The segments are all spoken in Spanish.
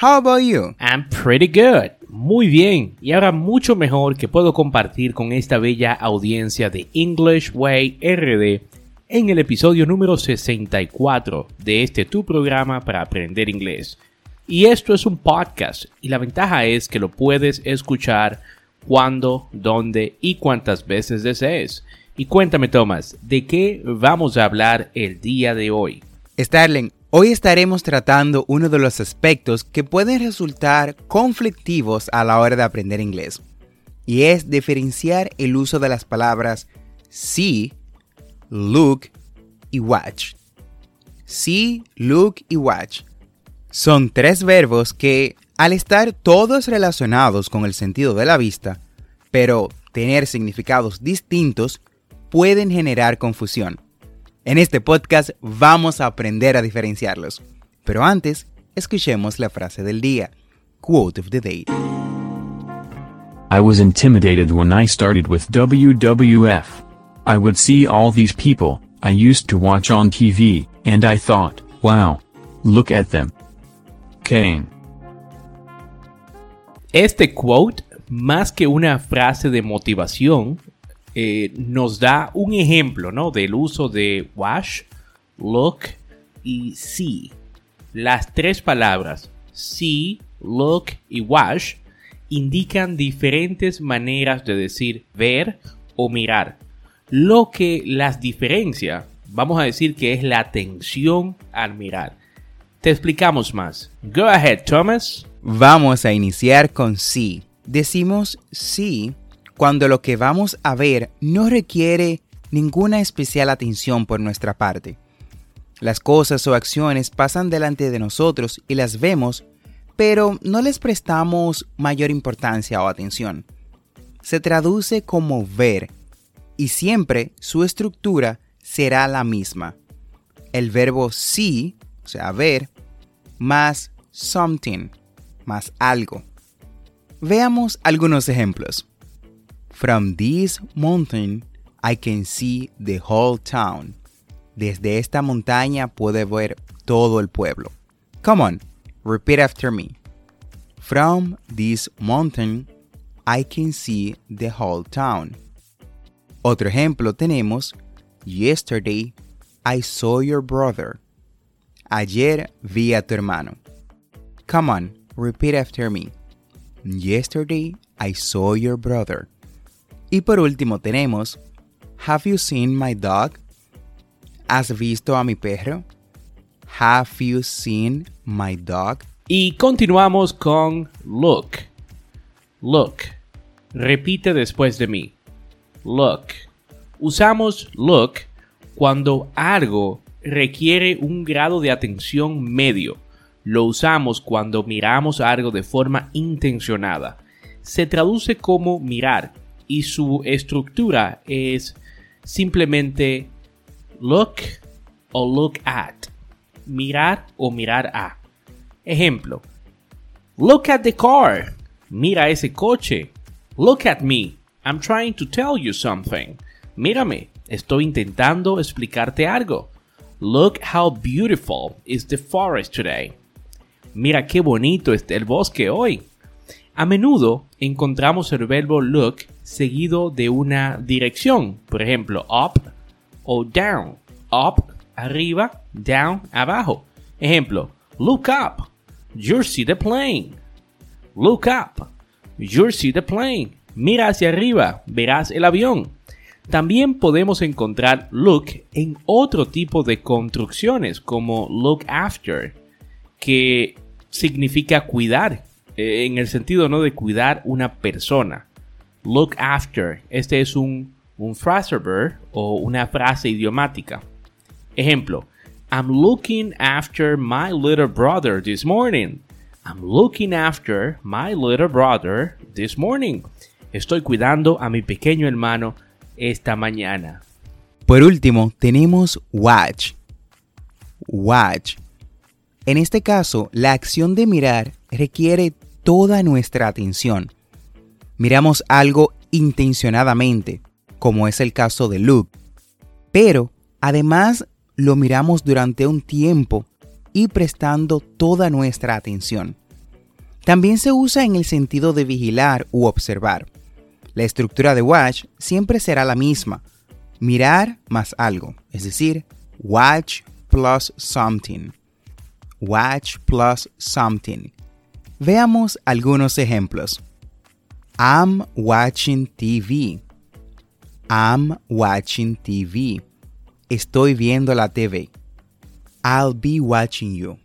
How about you? I'm pretty good. Muy bien. Y ahora mucho mejor que puedo compartir con esta bella audiencia de English Way RD en el episodio número 64 de este tu programa para aprender inglés. Y esto es un podcast y la ventaja es que lo puedes escuchar cuando, dónde y cuántas veces desees. Y cuéntame Thomas, ¿de qué vamos a hablar el día de hoy? Starling, hoy estaremos tratando uno de los aspectos que pueden resultar conflictivos a la hora de aprender inglés. Y es diferenciar el uso de las palabras see, look y watch. See, look y watch. Son tres verbos que, al estar todos relacionados con el sentido de la vista, pero tener significados distintos, pueden generar confusión. En este podcast vamos a aprender a diferenciarlos. Pero antes, escuchemos la frase del día. Quote of the day. I was intimidated when I started with WWF. I would see all these people I used to watch on TV, and I thought, wow. Look at them. Kane. Este quote, más que una frase de motivación, eh, nos da un ejemplo ¿no? del uso de wash, look y see. Las tres palabras see, look y wash indican diferentes maneras de decir ver o mirar. Lo que las diferencia, vamos a decir que es la atención al mirar. Te explicamos más. Go ahead, Thomas. Vamos a iniciar con sí. Decimos sí cuando lo que vamos a ver no requiere ninguna especial atención por nuestra parte. Las cosas o acciones pasan delante de nosotros y las vemos, pero no les prestamos mayor importancia o atención. Se traduce como ver y siempre su estructura será la misma. El verbo see, o sea, ver, más something, más algo. Veamos algunos ejemplos. From this mountain I can see the whole town. Desde esta montaña puedo ver todo el pueblo. Come on, repeat after me. From this mountain I can see the whole town. Otro ejemplo tenemos Yesterday I saw your brother. Ayer vi a tu hermano. Come on, repeat after me. Yesterday I saw your brother. Y por último tenemos Have you seen my dog? ¿Has visto a mi perro? Have you seen my dog? Y continuamos con look. Look. Repite después de mí. Look. Usamos look cuando algo requiere un grado de atención medio. Lo usamos cuando miramos algo de forma intencionada. Se traduce como mirar y su estructura es simplemente look o look at. Mirar o mirar a. Ejemplo. Look at the car. Mira ese coche. Look at me. I'm trying to tell you something. Mírame. Estoy intentando explicarte algo. Look how beautiful is the forest today. Mira qué bonito está el bosque hoy. A menudo encontramos el verbo look seguido de una dirección, por ejemplo, up o down. Up, arriba, down, abajo. Ejemplo, look up, you see the plane. Look up, you see the plane. Mira hacia arriba, verás el avión. También podemos encontrar look en otro tipo de construcciones como look after, que significa cuidar, eh, en el sentido ¿no? de cuidar una persona. Look after, este es un, un phrasal verb o una frase idiomática. Ejemplo, I'm looking after my little brother this morning. I'm looking after my little brother this morning. Estoy cuidando a mi pequeño hermano esta mañana. Por último, tenemos watch. Watch. En este caso, la acción de mirar requiere toda nuestra atención. Miramos algo intencionadamente, como es el caso de Luke, pero además lo miramos durante un tiempo y prestando toda nuestra atención. También se usa en el sentido de vigilar u observar. La estructura de watch siempre será la misma. Mirar más algo, es decir, watch plus something. Watch plus something. Veamos algunos ejemplos. I'm watching TV. I'm watching TV. Estoy viendo la TV. I'll be watching you.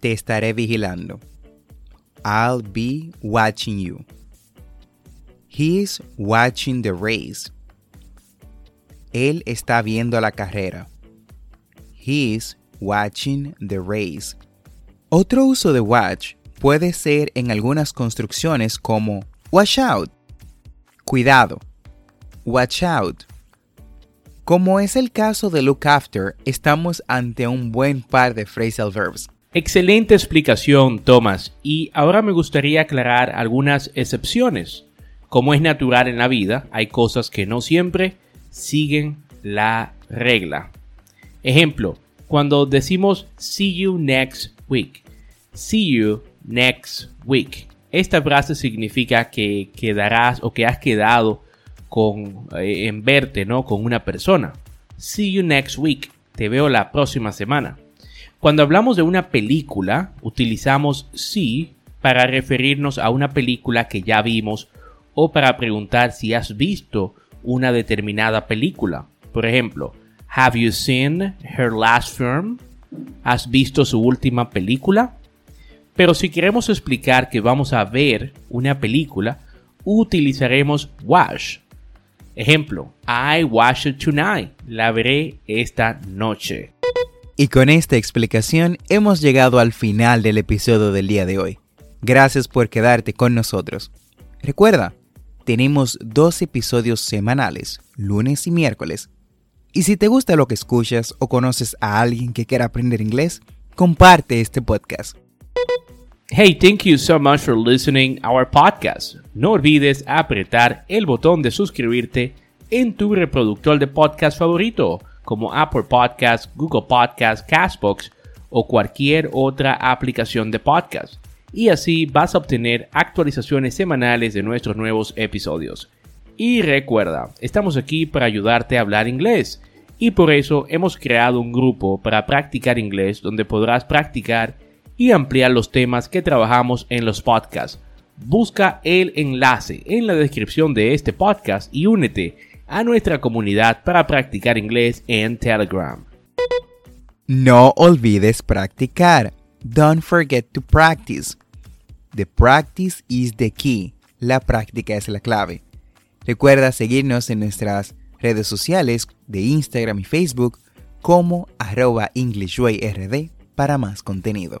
Te estaré vigilando. I'll be watching you. He's watching the race. Él está viendo la carrera. He's watching the race. Otro uso de watch puede ser en algunas construcciones como watch out. Cuidado. Watch out. Como es el caso de look after, estamos ante un buen par de phrasal verbs. Excelente explicación, Thomas. Y ahora me gustaría aclarar algunas excepciones. Como es natural en la vida, hay cosas que no siempre siguen la regla. Ejemplo, cuando decimos see you next week. See you next week. Esta frase significa que quedarás o que has quedado con, eh, en verte, ¿no? Con una persona. See you next week. Te veo la próxima semana. Cuando hablamos de una película, utilizamos see para referirnos a una película que ya vimos o para preguntar si has visto una determinada película. Por ejemplo, Have you seen her last film? ¿Has visto su última película? Pero si queremos explicar que vamos a ver una película, utilizaremos watch. Ejemplo, I watch it tonight. La veré esta noche. Y con esta explicación hemos llegado al final del episodio del día de hoy. Gracias por quedarte con nosotros. Recuerda, tenemos dos episodios semanales, lunes y miércoles. Y si te gusta lo que escuchas o conoces a alguien que quiera aprender inglés, comparte este podcast. Hey, thank you so much for listening our podcast. No olvides apretar el botón de suscribirte en tu reproductor de podcast favorito, como Apple Podcasts, Google Podcasts, Castbox o cualquier otra aplicación de podcast y así vas a obtener actualizaciones semanales de nuestros nuevos episodios. Y recuerda, estamos aquí para ayudarte a hablar inglés y por eso hemos creado un grupo para practicar inglés donde podrás practicar y ampliar los temas que trabajamos en los podcasts. Busca el enlace en la descripción de este podcast y únete a nuestra comunidad para practicar inglés en Telegram. No olvides practicar. Don't forget to practice. The practice is the key. La práctica es la clave. Recuerda seguirnos en nuestras redes sociales de Instagram y Facebook como arroba EnglishWayRD para más contenido.